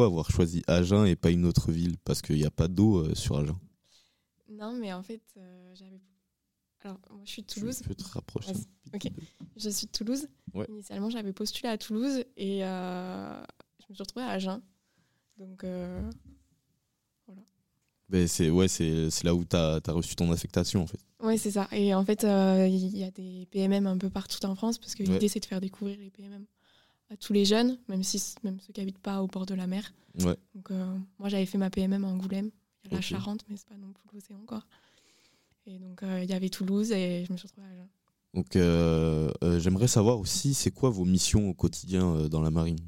pourquoi avoir choisi Agen et pas une autre ville? Parce qu'il n'y a pas d'eau euh, sur Agen. Non, mais en fait, euh, j'avais. Alors, moi, je suis de Toulouse. Tu peux te rapprocher. Ok. Je suis de Toulouse. Ouais. Initialement, j'avais postulé à Toulouse et euh, je me suis retrouvée à Agen. Donc, euh, Ben, c'est ouais, c'est c'est là où tu as, reçu ton affectation en fait. ouais, c'est ça. Et en fait, il y a des PMM un peu partout en France parce que Ouais. l'idée, c'est de faire découvrir les PMM à tous les jeunes, même, si, même ceux qui habitent pas au bord de la mer. Ouais. Donc, euh, moi, j'avais fait ma PMM à Angoulême. Il y a la. Charente, mais c'est pas non plus l'océan, quoi. Et donc, euh, il y avait Toulouse et je me suis retrouvée à Agen. Donc euh, j'aimerais savoir aussi c'est quoi vos missions au quotidien dans la marine?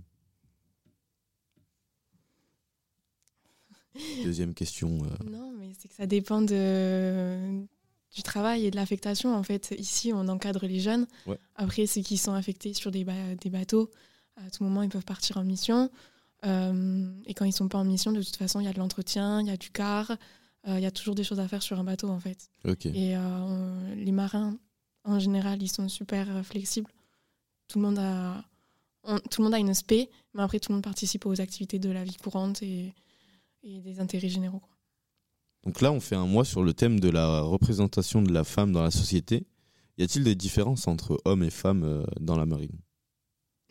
Deuxième question. Non, mais c'est que ça dépend de, du travail et de l'affectation. En fait, ici, on encadre les jeunes. Ouais. Après, ceux qui sont affectés sur des, ba- des bateaux, à tout moment, ils peuvent partir en mission. Euh, et quand ils sont pas en mission, de toute façon, il y a de l'entretien, il y a du car, euh, il y a toujours des choses à faire sur un bateau, en fait. ok. Et euh, on- les marins, en général, ils sont super flexibles. Tout le monde a, on- tout le monde a une spé, mais après, tout le monde participe aux activités de la vie courante et, et des intérêts généraux. quoi. Donc là on fait un mois sur le thème de la représentation de la femme dans la société. Y a-t-il des différences entre hommes et femmes dans la marine?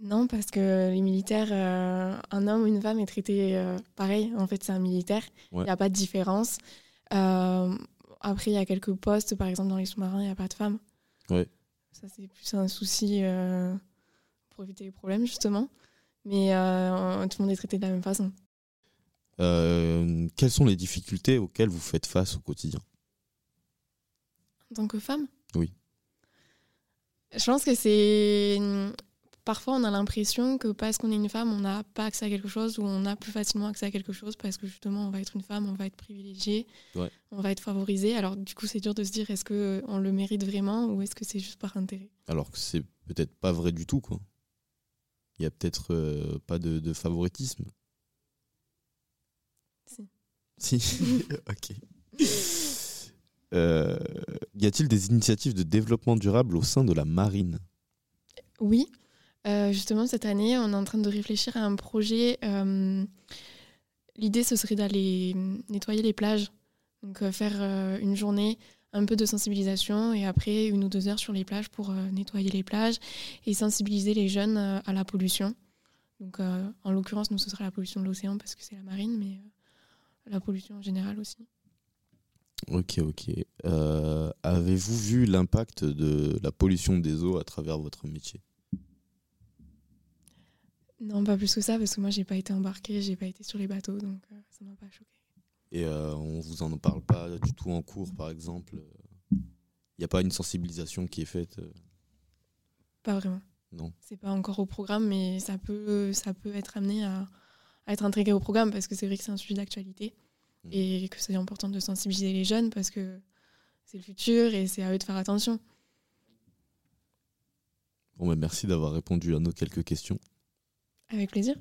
Non, parce que les militaires, euh, un homme ou une femme est traité euh, pareil. En fait, c'est un militaire. Il Ouais. n'y a pas de différence. Euh, après, il y a quelques postes, par exemple, dans les sous-marins, il n'y a pas de femmes. Ouais. Ça, c'est plus un souci pour éviter les problèmes, justement. Mais tout le monde est traité de la même façon. Quelles sont les difficultés auxquelles vous faites face au quotidien? En tant que femme? Oui. Je pense que c'est. Parfois, on a l'impression que parce qu'on est une femme, on n'a pas accès à quelque chose ou on a plus facilement accès à quelque chose parce que justement, on va être une femme, on va être privilégié, Ouais. on va être favorisé. Alors, du coup, c'est dur de se dire est-ce qu'on le mérite vraiment ou est-ce que c'est juste par intérêt? Alors que c'est peut-être pas vrai du tout quoi. Il y a peut-être euh, pas de, de favoritisme. Si. Si. ok. Euh, y a-t-il des initiatives de développement durable au sein de la marine? Oui. Euh, justement, cette année, on est en train de réfléchir à un projet. euh, L'idée, ce serait d'aller nettoyer les plages. Donc, euh, faire une journée, un peu de sensibilisation et après une ou deux heures sur les plages pour nettoyer les plages et sensibiliser les jeunes à la pollution. Donc, en l'occurrence, nous, ce sera la pollution de l'océan parce que c'est la marine, mais la pollution en général aussi. Ok, ok. Avez-vous vu l'impact de la pollution des eaux à travers votre métier? Non, pas plus que ça, parce que moi, j'ai pas été embarquée, j'ai pas été sur les bateaux, donc euh, ça m'a pas choqué. Et euh, on vous en parle pas du tout en cours, par exemple Il n'y a pas une sensibilisation qui est faite euh, Pas vraiment. Non. C'est pas encore au programme, mais ça peut, ça peut être amené à, à être intégré au programme parce que c'est vrai que c'est un sujet d'actualité Mm. et que c'est important de sensibiliser les jeunes parce que c'est le futur et c'est à eux de faire attention. Bon, bah, merci d'avoir répondu à nos quelques questions. Avec plaisir.